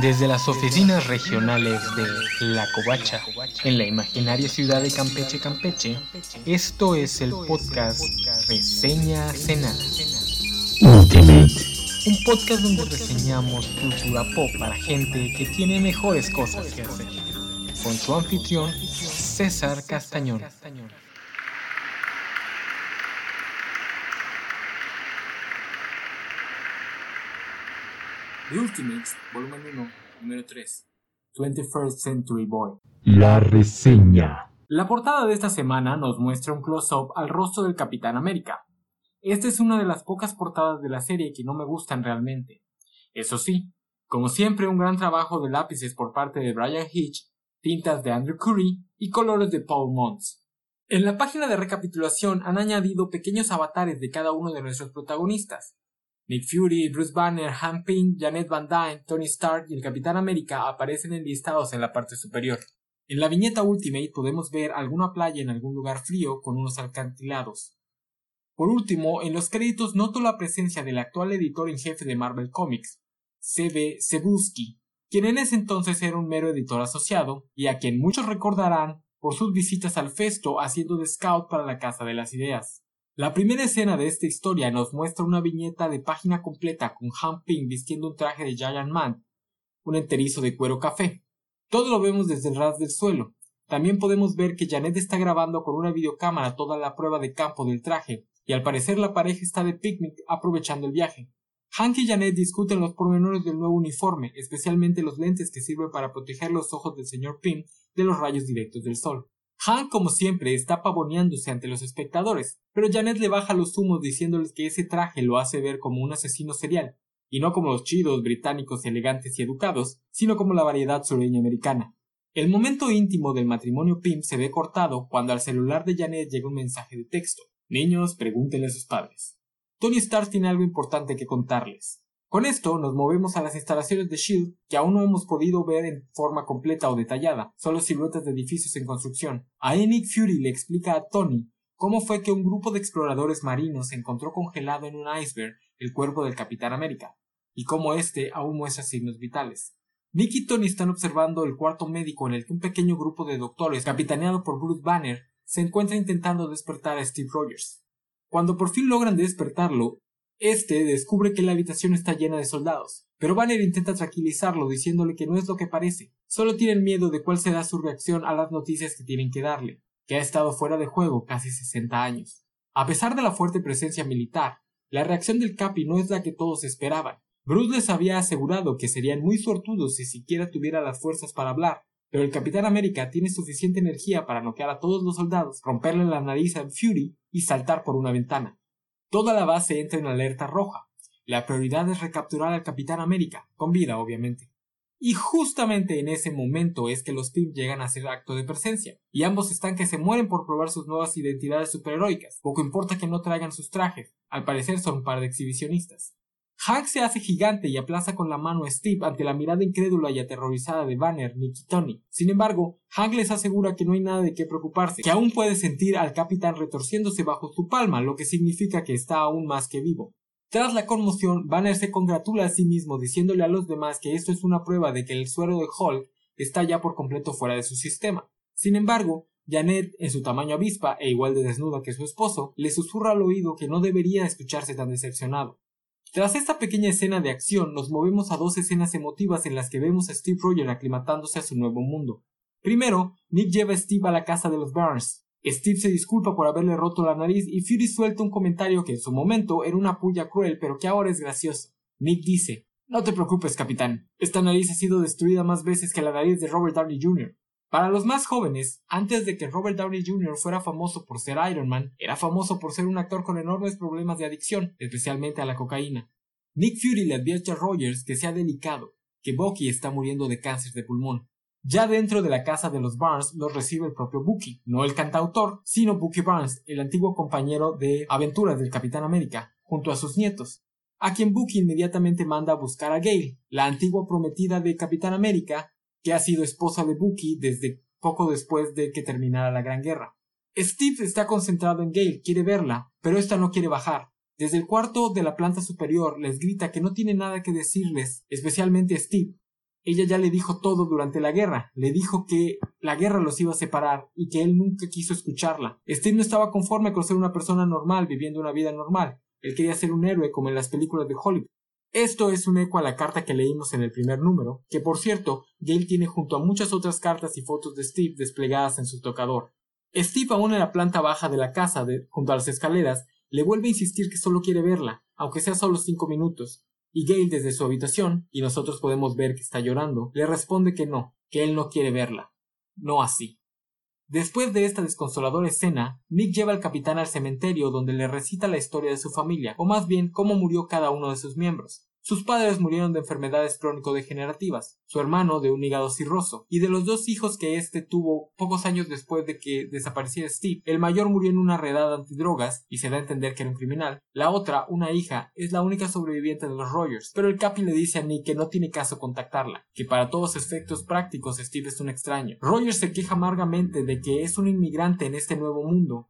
Desde las oficinas regionales de La Covacha, en la imaginaria ciudad de Campeche, Campeche, esto es el podcast Reseña Cenada. Un podcast donde reseñamos cultura pop para gente que tiene mejores cosas que hacer. Con su anfitrión, César Castañón. The Ultimates, volumen 1, número 3. 21st Century Boy. La reseña. La portada de esta semana nos muestra un close-up al rostro del Capitán América. Esta es una de las pocas portadas de la serie que no me gustan realmente. Eso sí, como siempre un gran trabajo de lápices por parte de Brian Hitch, tintas de Andrew Curry y colores de Paul Mons. En la página de recapitulación han añadido pequeños avatares de cada uno de nuestros protagonistas, Nick Fury, Bruce Banner, Han Ping, Janet Van Dyne, Tony Stark y el Capitán América aparecen enlistados en la parte superior. En la viñeta Ultimate podemos ver alguna playa en algún lugar frío con unos alcantilados. Por último, en los créditos noto la presencia del actual editor en jefe de Marvel Comics, C.B. Cebulski, quien en ese entonces era un mero editor asociado y a quien muchos recordarán por sus visitas al Festo haciendo de scout para la Casa de las Ideas. La primera escena de esta historia nos muestra una viñeta de página completa con Han Ping vistiendo un traje de Giant Man, un enterizo de cuero café. Todo lo vemos desde el ras del suelo. También podemos ver que Janet está grabando con una videocámara toda la prueba de campo del traje, y al parecer la pareja está de picnic aprovechando el viaje. Hank y Janet discuten los pormenores del nuevo uniforme, especialmente los lentes que sirven para proteger los ojos del señor Pym de los rayos directos del sol. Hank, como siempre, está pavoneándose ante los espectadores, pero Janet le baja los humos diciéndoles que ese traje lo hace ver como un asesino serial, y no como los chidos británicos elegantes y educados, sino como la variedad sureña americana. El momento íntimo del matrimonio Pym se ve cortado cuando al celular de Janet llega un mensaje de texto. Niños, pregúntenle a sus padres. Tony Stark tiene algo importante que contarles. Con esto nos movemos a las instalaciones de Shield, que aún no hemos podido ver en forma completa o detallada, solo siluetas de edificios en construcción. A Nick Fury le explica a Tony cómo fue que un grupo de exploradores marinos encontró congelado en un iceberg el cuerpo del Capitán América, y cómo éste aún muestra signos vitales. Nick y Tony están observando el cuarto médico en el que un pequeño grupo de doctores, capitaneado por Bruce Banner, se encuentra intentando despertar a Steve Rogers. Cuando por fin logran despertarlo, este descubre que la habitación está llena de soldados, pero Banner intenta tranquilizarlo diciéndole que no es lo que parece, solo tienen miedo de cuál será su reacción a las noticias que tienen que darle, que ha estado fuera de juego casi 60 años. A pesar de la fuerte presencia militar, la reacción del Capi no es la que todos esperaban. Bruce les había asegurado que serían muy sortudos si siquiera tuviera las fuerzas para hablar, pero el Capitán América tiene suficiente energía para noquear a todos los soldados, romperle la nariz a Fury y saltar por una ventana. Toda la base entra en alerta roja. La prioridad es recapturar al Capitán América, con vida obviamente. Y justamente en ese momento es que los Pym llegan a hacer acto de presencia, y ambos están que se mueren por probar sus nuevas identidades superheroicas. Poco importa que no traigan sus trajes, al parecer son un par de exhibicionistas. Hank se hace gigante y aplaza con la mano a Steve ante la mirada incrédula y aterrorizada de Banner, Nick y Tony. Sin embargo, Hank les asegura que no hay nada de qué preocuparse, que aún puede sentir al capitán retorciéndose bajo su palma, lo que significa que está aún más que vivo. Tras la conmoción, Banner se congratula a sí mismo diciéndole a los demás que esto es una prueba de que el suero de Hulk está ya por completo fuera de su sistema. Sin embargo, Janet, en su tamaño avispa e igual de desnuda que su esposo, le susurra al oído que no debería escucharse tan decepcionado. Tras esta pequeña escena de acción, nos movemos a dos escenas emotivas en las que vemos a Steve Rogers aclimatándose a su nuevo mundo. Primero, Nick lleva a Steve a la casa de los Barnes. Steve se disculpa por haberle roto la nariz y Fury suelta un comentario que en su momento era una puya cruel pero que ahora es gracioso. Nick dice No te preocupes, capitán. Esta nariz ha sido destruida más veces que la nariz de Robert Downey Jr. Para los más jóvenes, antes de que Robert Downey Jr. fuera famoso por ser Iron Man, era famoso por ser un actor con enormes problemas de adicción, especialmente a la cocaína. Nick Fury le advierte a Rogers que sea delicado, que Bucky está muriendo de cáncer de pulmón. Ya dentro de la casa de los Barnes los recibe el propio Bucky, no el cantautor, sino Bucky Barnes, el antiguo compañero de aventuras del Capitán América, junto a sus nietos, a quien Bucky inmediatamente manda a buscar a Gale, la antigua prometida de Capitán América, que ha sido esposa de Bucky desde poco después de que terminara la Gran Guerra. Steve está concentrado en Gale, quiere verla, pero esta no quiere bajar. Desde el cuarto de la planta superior les grita que no tiene nada que decirles, especialmente Steve. Ella ya le dijo todo durante la guerra, le dijo que la guerra los iba a separar y que él nunca quiso escucharla. Steve no estaba conforme con ser una persona normal viviendo una vida normal. Él quería ser un héroe como en las películas de Hollywood. Esto es un eco a la carta que leímos en el primer número, que por cierto, Gail tiene junto a muchas otras cartas y fotos de Steve desplegadas en su tocador. Steve, aún en la planta baja de la casa, junto a las escaleras, le vuelve a insistir que solo quiere verla, aunque sea solo cinco minutos, y Gail desde su habitación, y nosotros podemos ver que está llorando, le responde que no, que él no quiere verla. No así. Después de esta desconsoladora escena, Nick lleva al capitán al cementerio donde le recita la historia de su familia, o más bien cómo murió cada uno de sus miembros. Sus padres murieron de enfermedades crónico-degenerativas, su hermano de un hígado cirroso, y de los dos hijos que éste tuvo pocos años después de que desapareciera Steve, el mayor murió en una redada antidrogas y se da a entender que era un criminal. La otra, una hija, es la única sobreviviente de los Rogers, pero el Capi le dice a Nick que no tiene caso contactarla, que para todos efectos prácticos Steve es un extraño. Rogers se queja amargamente de que es un inmigrante en este nuevo mundo,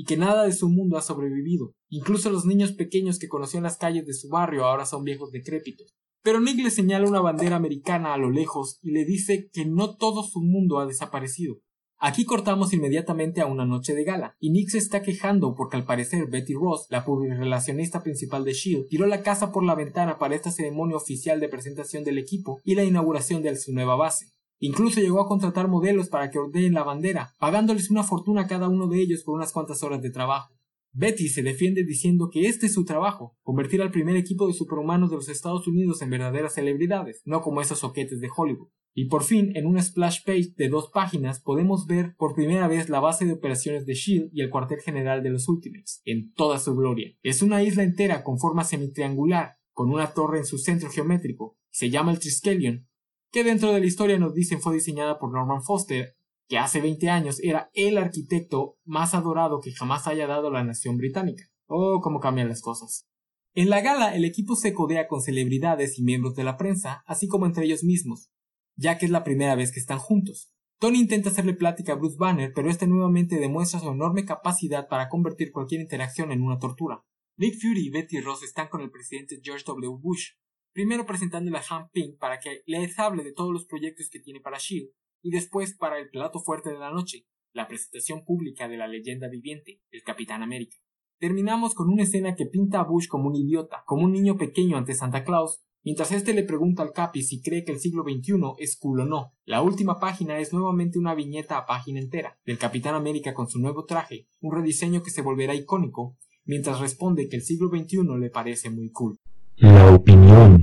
y que nada de su mundo ha sobrevivido. Incluso los niños pequeños que conoció en las calles de su barrio ahora son viejos decrépitos. Pero Nick le señala una bandera americana a lo lejos y le dice que no todo su mundo ha desaparecido. Aquí cortamos inmediatamente a una noche de gala, y Nick se está quejando porque al parecer Betty Ross, la relacionista principal de Shield, tiró la casa por la ventana para esta ceremonia oficial de presentación del equipo y la inauguración de su nueva base. Incluso llegó a contratar modelos para que ordenen la bandera, pagándoles una fortuna a cada uno de ellos por unas cuantas horas de trabajo. Betty se defiende diciendo que este es su trabajo, convertir al primer equipo de superhumanos de los Estados Unidos en verdaderas celebridades, no como esos soquetes de Hollywood. Y por fin, en una splash page de dos páginas, podemos ver por primera vez la base de operaciones de SHIELD y el cuartel general de los Ultimates, en toda su gloria. Es una isla entera con forma semitriangular, con una torre en su centro geométrico. Se llama el Triskelion que dentro de la historia nos dicen fue diseñada por Norman Foster, que hace 20 años era el arquitecto más adorado que jamás haya dado la nación británica. Oh, cómo cambian las cosas. En la gala, el equipo se codea con celebridades y miembros de la prensa, así como entre ellos mismos, ya que es la primera vez que están juntos. Tony intenta hacerle plática a Bruce Banner, pero este nuevamente demuestra su enorme capacidad para convertir cualquier interacción en una tortura. Nick Fury y Betty Ross están con el presidente George W. Bush, primero presentándole a Han Ping para que les hable de todos los proyectos que tiene para Shield, y después para el plato fuerte de la noche, la presentación pública de la leyenda viviente, el Capitán América. Terminamos con una escena que pinta a Bush como un idiota, como un niño pequeño ante Santa Claus, mientras este le pregunta al Capi si cree que el siglo XXI es cool o no. La última página es nuevamente una viñeta a página entera, del Capitán América con su nuevo traje, un rediseño que se volverá icónico, mientras responde que el siglo XXI le parece muy cool. La opinión.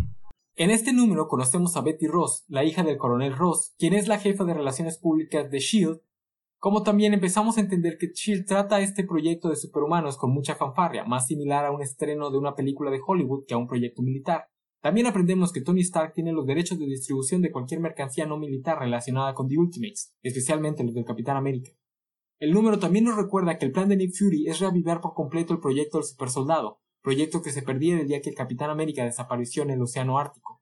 En este número conocemos a Betty Ross, la hija del coronel Ross, quien es la jefa de relaciones públicas de Shield, como también empezamos a entender que Shield trata este proyecto de superhumanos con mucha fanfarria, más similar a un estreno de una película de Hollywood que a un proyecto militar. También aprendemos que Tony Stark tiene los derechos de distribución de cualquier mercancía no militar relacionada con The Ultimates, especialmente los del Capitán América. El número también nos recuerda que el plan de Nick Fury es reavivar por completo el proyecto del supersoldado, proyecto que se perdía el día que el Capitán América desapareció en el Océano Ártico.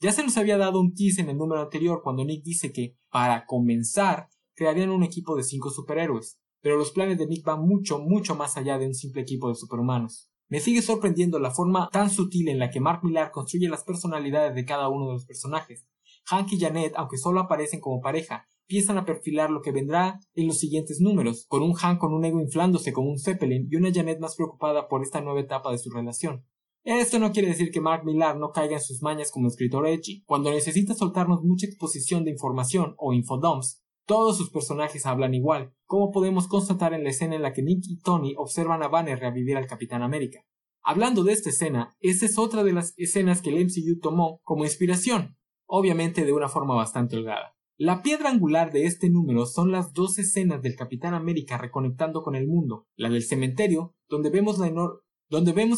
Ya se nos había dado un tease en el número anterior cuando Nick dice que, para comenzar, crearían un equipo de cinco superhéroes, pero los planes de Nick van mucho, mucho más allá de un simple equipo de superhumanos. Me sigue sorprendiendo la forma tan sutil en la que Mark Millar construye las personalidades de cada uno de los personajes. Hank y Janet, aunque solo aparecen como pareja, empiezan a perfilar lo que vendrá en los siguientes números, con un Han con un ego inflándose como un Zeppelin y una Janet más preocupada por esta nueva etapa de su relación. Esto no quiere decir que Mark Millar no caiga en sus mañas como escritor edgy. Cuando necesita soltarnos mucha exposición de información o infodumps, todos sus personajes hablan igual, como podemos constatar en la escena en la que Nick y Tony observan a Banner revivir al Capitán América. Hablando de esta escena, esta es otra de las escenas que el MCU tomó como inspiración, obviamente de una forma bastante holgada. La piedra angular de este número son las dos escenas del Capitán América reconectando con el mundo, la del cementerio, donde vemos,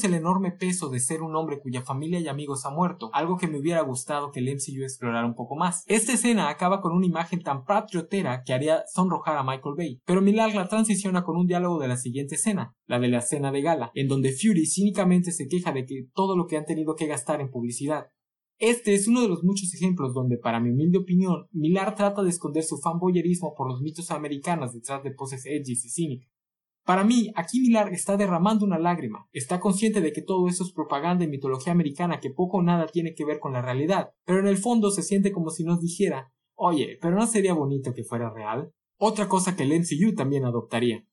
el enorme peso de ser un hombre cuya familia y amigos ha muerto, algo que me hubiera gustado que el MCU explorara un poco más. Esta escena acaba con una imagen tan patriotera que haría sonrojar a Michael Bay, pero Millar la transiciona con un diálogo de la siguiente escena, la de la escena de gala, en donde Fury cínicamente se queja de que todo lo que han tenido que gastar en publicidad, este es uno de los muchos ejemplos donde, para mi humilde opinión, Millar trata de esconder su fanboyerismo por los mitos americanos detrás de poses edgy y cínicas. Para mí, aquí Millar está derramando una lágrima, está consciente de que todo eso es propaganda y mitología americana que poco o nada tiene que ver con la realidad, pero en el fondo se siente como si nos dijera, oye, pero no sería bonito que fuera real. Otra cosa que el MCU también adoptaría.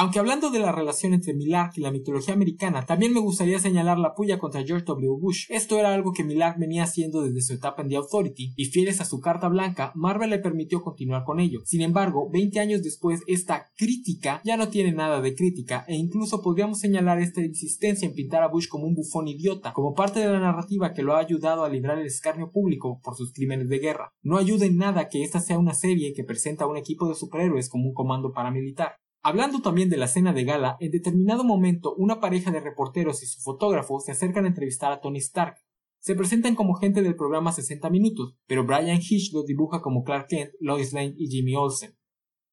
Aunque hablando de la relación entre Millark y la mitología americana, también me gustaría señalar la puya contra George W. Bush. Esto era algo que Millark venía haciendo desde su etapa en The Authority, y fieles a su carta blanca, Marvel le permitió continuar con ello. Sin embargo, 20 años después, esta crítica ya no tiene nada de crítica, e incluso podríamos señalar esta insistencia en pintar a Bush como un bufón idiota, como parte de la narrativa que lo ha ayudado a librar el escarnio público por sus crímenes de guerra. No ayuda en nada que esta sea una serie que presenta a un equipo de superhéroes como un comando paramilitar. Hablando también de la cena de gala, en determinado momento una pareja de reporteros y su fotógrafo se acercan a entrevistar a Tony Stark. Se presentan como gente del programa 60 Minutos, pero Brian Hitch lo dibuja como Clark Kent, Lois Lane y Jimmy Olsen.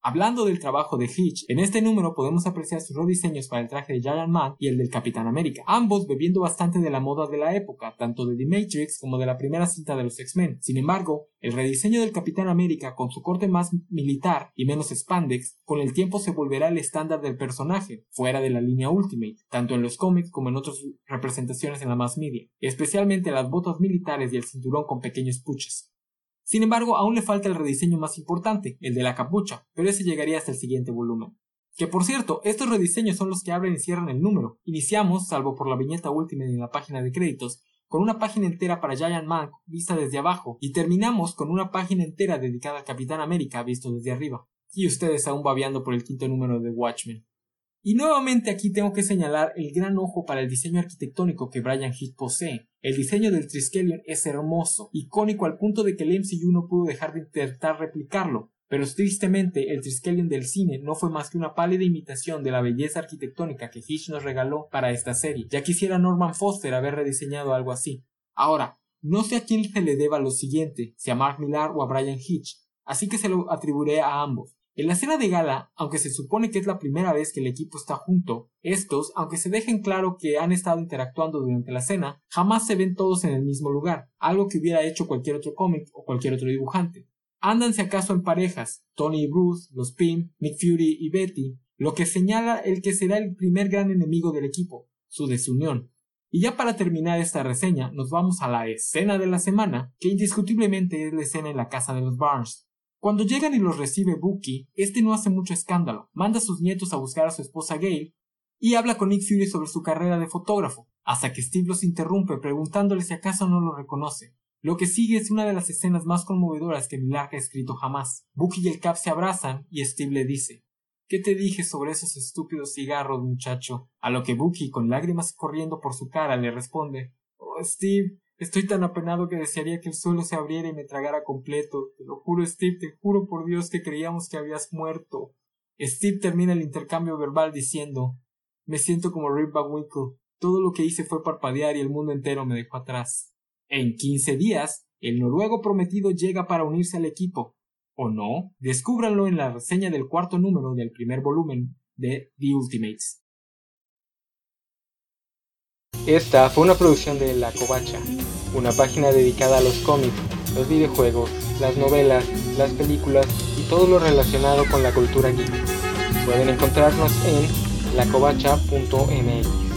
Hablando del trabajo de Hitch, en este número podemos apreciar sus rediseños para el traje de Giant Man y el del Capitán América, ambos bebiendo bastante de la moda de la época, tanto de The Matrix como de la primera cinta de los X-Men. Sin embargo, el rediseño del Capitán América con su corte más militar y menos spandex, con el tiempo se volverá el estándar del personaje, fuera de la línea Ultimate, tanto en los cómics como en otras representaciones en la mass media, especialmente las botas militares y el cinturón con pequeños puches. Sin embargo, aún le falta el rediseño más importante, el de la capucha, pero ese llegaría hasta el siguiente volumen. Que por cierto, estos rediseños son los que abren y cierran el número. Iniciamos, salvo por la viñeta última en la página de créditos, con una página entera para Giant Man vista desde abajo, y terminamos con una página entera dedicada al Capitán América visto desde arriba. Y ustedes aún babeando por el quinto número de Watchmen. Y nuevamente aquí tengo que señalar el gran ojo para el diseño arquitectónico que Brian Heath posee. El diseño del Triskelion es hermoso, icónico al punto de que el MCU no pudo dejar de intentar replicarlo. Pero tristemente, el Triskelion del cine no fue más que una pálida imitación de la belleza arquitectónica que Hitch nos regaló para esta serie. Ya quisiera Norman Foster haber rediseñado algo así. Ahora, no sé a quién se le deba lo siguiente, si a Mark Millar o a Brian Hitch, así que se lo atribuiré a ambos. En la escena de gala, aunque se supone que es la primera vez que el equipo está junto, estos, aunque se dejen claro que han estado interactuando durante la cena, jamás se ven todos en el mismo lugar, algo que hubiera hecho cualquier otro cómic o cualquier otro dibujante. Andan si acaso en parejas, Tony y Bruce, los Pym, Nick Fury y Betty, lo que señala el que será el primer gran enemigo del equipo, su desunión. Y ya para terminar esta reseña, nos vamos a la escena de la semana, que indiscutiblemente es la escena en la casa de los Barnes. Cuando llegan y los recibe Bucky, este no hace mucho escándalo, manda a sus nietos a buscar a su esposa Gail y habla con Nick Fury sobre su carrera de fotógrafo, hasta que Steve los interrumpe preguntándole si acaso no lo reconoce. Lo que sigue es una de las escenas más conmovedoras que Millar ha escrito jamás. Bucky y el Cap se abrazan y Steve le dice ¿Qué te dije sobre esos estúpidos cigarros, muchacho? A lo que Bucky, con lágrimas corriendo por su cara, le responde Oh, Steve, Estoy tan apenado que desearía que el suelo se abriera y me tragara completo. Te lo juro, Steve, te juro por Dios que creíamos que habías muerto. Steve termina el intercambio verbal diciendo Me siento como Rip Winkle. Todo lo que hice fue parpadear y el mundo entero me dejó atrás. En quince días, el noruego prometido llega para unirse al equipo. ¿O no? Descúbranlo en la reseña del cuarto número del primer volumen de The Ultimates. Esta fue una producción de La Covacha, una página dedicada a los cómics, los videojuegos, las novelas, las películas y todo lo relacionado con la cultura geek. Pueden encontrarnos en lacovacha.mx.